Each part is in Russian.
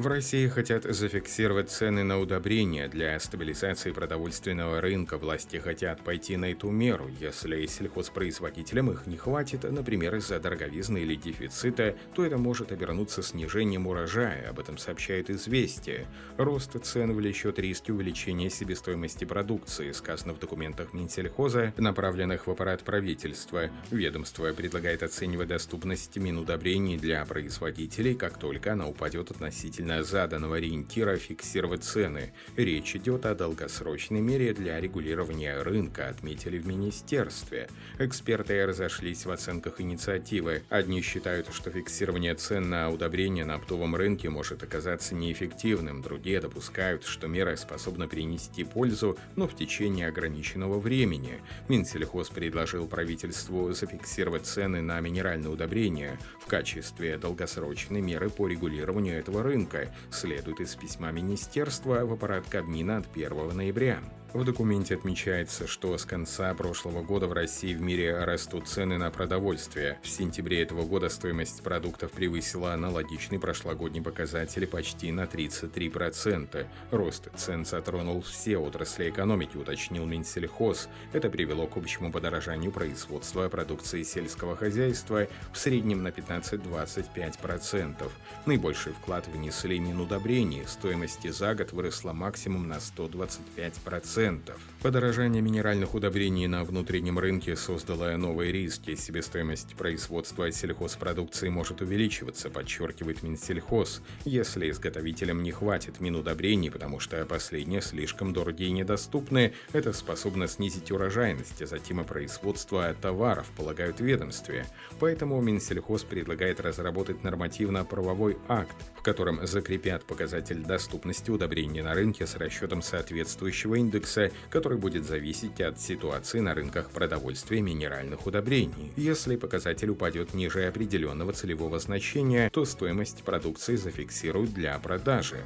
В России хотят зафиксировать цены на удобрения. Для стабилизации продовольственного рынка власти хотят пойти на эту меру. Если сельхозпроизводителям их не хватит, например, из-за дороговизны или дефицита, то это может обернуться снижением урожая. Об этом сообщает «Известия». Рост цен влечет риски увеличения себестоимости продукции, сказано в документах Минсельхоза, направленных в аппарат правительства. Ведомство предлагает оценивать доступность минудобрений для производителей, как только она упадет относительно относительно заданного ориентира фиксировать цены. Речь идет о долгосрочной мере для регулирования рынка, отметили в министерстве. Эксперты разошлись в оценках инициативы. Одни считают, что фиксирование цен на удобрения на оптовом рынке может оказаться неэффективным, другие допускают, что мера способна принести пользу, но в течение ограниченного времени. Минсельхоз предложил правительству зафиксировать цены на минеральные удобрения в качестве долгосрочной меры по регулированию этого рынка следует из письма Министерства в аппарат Кабмина от 1 ноября. В документе отмечается, что с конца прошлого года в России и в мире растут цены на продовольствие. В сентябре этого года стоимость продуктов превысила аналогичный прошлогодний показатель почти на 33%. Рост цен затронул все отрасли экономики, уточнил Минсельхоз. Это привело к общему подорожанию производства продукции сельского хозяйства в среднем на 15-25%. Наибольший вклад внесли Минудобрения. Стоимость за год выросла максимум на 125% процентов. Подорожание минеральных удобрений на внутреннем рынке создало новые риски. Себестоимость производства сельхозпродукции может увеличиваться, подчеркивает Минсельхоз, если изготовителям не хватит минудобрений, потому что последние слишком дорогие и недоступны, это способно снизить урожайность, а затем и производство товаров, полагают ведомстве. Поэтому Минсельхоз предлагает разработать нормативно-правовой акт, в котором закрепят показатель доступности удобрений на рынке с расчетом соответствующего индекса индекса, который будет зависеть от ситуации на рынках продовольствия и минеральных удобрений. Если показатель упадет ниже определенного целевого значения, то стоимость продукции зафиксируют для продажи.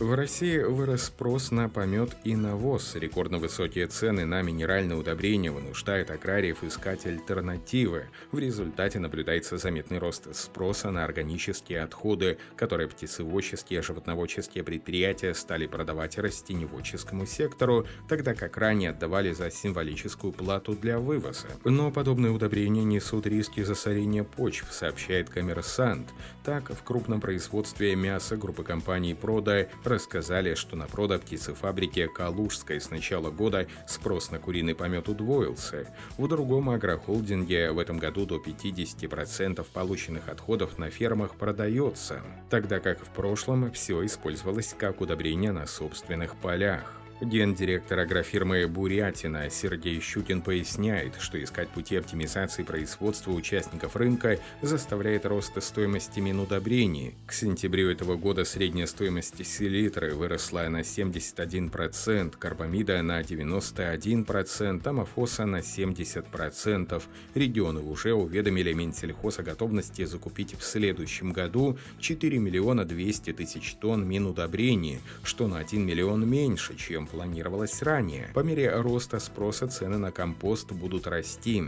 В России вырос спрос на помет и навоз. Рекордно высокие цены на минеральные удобрения вынуждают аграриев искать альтернативы. В результате наблюдается заметный рост спроса на органические отходы, которые птицеводческие и животноводческие предприятия стали продавать растеневодческому сектору, тогда как ранее отдавали за символическую плату для вывоза. Но подобные удобрения несут риски засорения почв, сообщает коммерсант. Так, в крупном производстве мяса группы компаний «Прода» рассказали, что на птицефабрике Калужской с начала года спрос на куриный помет удвоился. В другом агрохолдинге в этом году до 50% полученных отходов на фермах продается, тогда как в прошлом все использовалось как удобрение на собственных полях. Гендиректор агрофирмы «Бурятина» Сергей Щукин поясняет, что искать пути оптимизации производства участников рынка заставляет рост стоимости минудобрений. К сентябрю этого года средняя стоимость селитры выросла на 71%, карбамида на 91%, амофоса на 70%. Регионы уже уведомили Минсельхоз о готовности закупить в следующем году 4 миллиона 200 тысяч тонн минудобрений, что на 1 миллион меньше, чем планировалось ранее. По мере роста спроса цены на компост будут расти.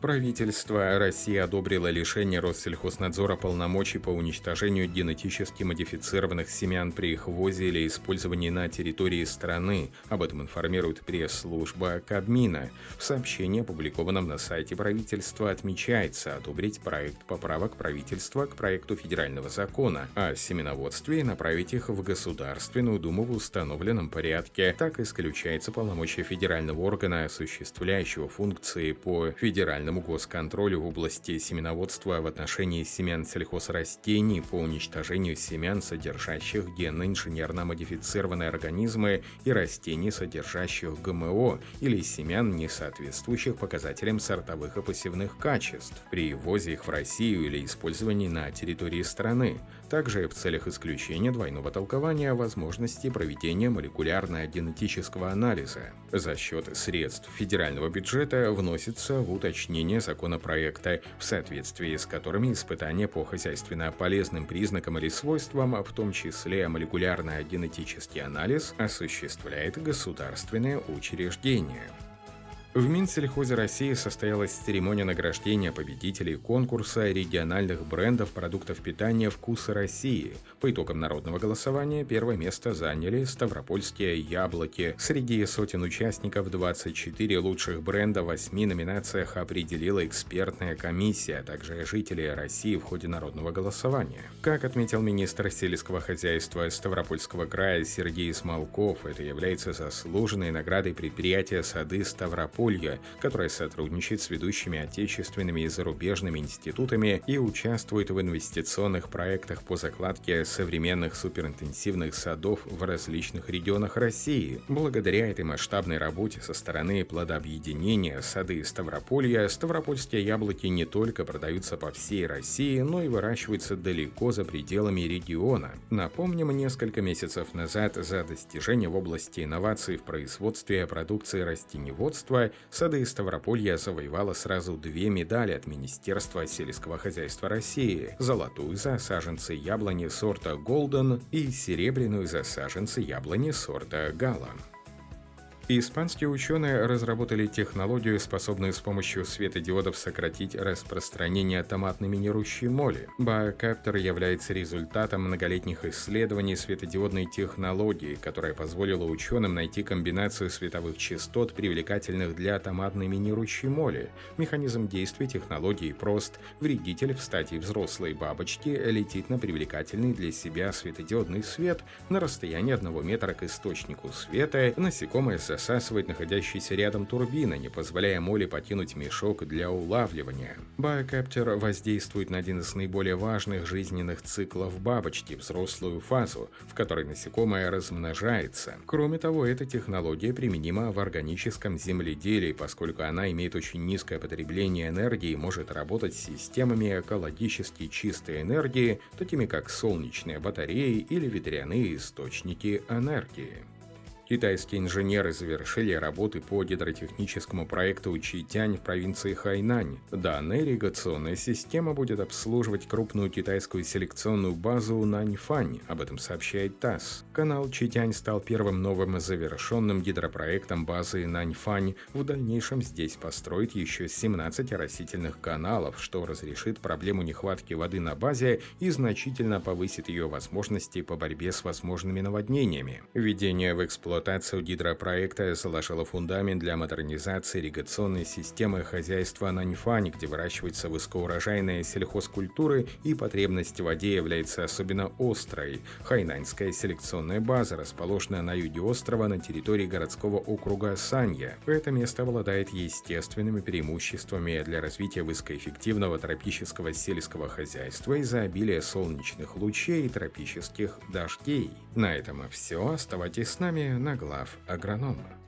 Правительство России одобрило лишение Россельхознадзора полномочий по уничтожению генетически модифицированных семян при их ввозе или использовании на территории страны. Об этом информирует пресс-служба Кабмина. В сообщении, опубликованном на сайте правительства, отмечается одобрить проект поправок правительства к проекту федерального закона о семеноводстве и направить их в Государственную Думу в установленном порядке. Так исключается полномочия федерального органа, осуществляющего функции по федеральному федеральному госконтролю в области семеноводства в отношении семян сельхозрастений по уничтожению семян, содержащих генно-инженерно модифицированные организмы и растений, содержащих ГМО или семян, не соответствующих показателям сортовых и посевных качеств, при ввозе их в Россию или использовании на территории страны. Также в целях исключения двойного толкования возможности проведения молекулярно-генетического анализа. За счет средств федерального бюджета вносится в уточнение законопроекта, в соответствии с которыми испытания по хозяйственно полезным признакам или свойствам, в том числе молекулярно-генетический анализ, осуществляет государственное учреждение. В Минсельхозе России состоялась церемония награждения победителей конкурса региональных брендов продуктов питания «Вкусы России». По итогам народного голосования первое место заняли ставропольские яблоки. Среди сотен участников 24 лучших бренда в 8 номинациях определила экспертная комиссия, а также жители России в ходе народного голосования. Как отметил министр сельского хозяйства Ставропольского края Сергей Смолков, это является заслуженной наградой предприятия «Сады Ставрополь» Подполья, которое сотрудничает с ведущими отечественными и зарубежными институтами и участвует в инвестиционных проектах по закладке современных суперинтенсивных садов в различных регионах России. Благодаря этой масштабной работе со стороны плодообъединения сады Ставрополья, ставропольские яблоки не только продаются по всей России, но и выращиваются далеко за пределами региона. Напомним, несколько месяцев назад за достижение в области инноваций в производстве продукции Сады Ставрополья завоевала сразу две медали от Министерства сельского хозяйства России – золотую за саженцы яблони сорта «Голден» и серебряную за саженцы яблони сорта «Гала». Испанские ученые разработали технологию, способную с помощью светодиодов сократить распространение томатной минирующей моли. Биокаптер является результатом многолетних исследований светодиодной технологии, которая позволила ученым найти комбинацию световых частот, привлекательных для томатной минирующей моли. Механизм действия технологии прост. Вредитель в стадии взрослой бабочки летит на привлекательный для себя светодиодный свет на расстоянии одного метра к источнику света. Насекомое со засасывает находящиеся рядом турбины, не позволяя моли покинуть мешок для улавливания. Биокаптер воздействует на один из наиболее важных жизненных циклов бабочки – взрослую фазу, в которой насекомое размножается. Кроме того, эта технология применима в органическом земледелии, поскольку она имеет очень низкое потребление энергии и может работать с системами экологически чистой энергии, такими как солнечные батареи или ветряные источники энергии. Китайские инженеры завершили работы по гидротехническому проекту Читянь в провинции Хайнань. Данная ирригационная система будет обслуживать крупную китайскую селекционную базу Наньфань, об этом сообщает ТАСС. Канал Читянь стал первым новым завершенным гидропроектом базы Наньфань. В дальнейшем здесь построить еще 17 растительных каналов, что разрешит проблему нехватки воды на базе и значительно повысит ее возможности по борьбе с возможными наводнениями. Введение в эксплуатацию эксплуатацию гидропроекта заложила фундамент для модернизации ирригационной системы хозяйства Наньфань, где выращиваются высокоурожайные сельхозкультуры и потребность в воде является особенно острой. Хайнаньская селекционная база расположена на юге острова на территории городского округа Санья. Это место обладает естественными преимуществами для развития высокоэффективного тропического сельского хозяйства из-за обилия солнечных лучей и тропических дождей. На этом все. Оставайтесь с нами на глав агронома.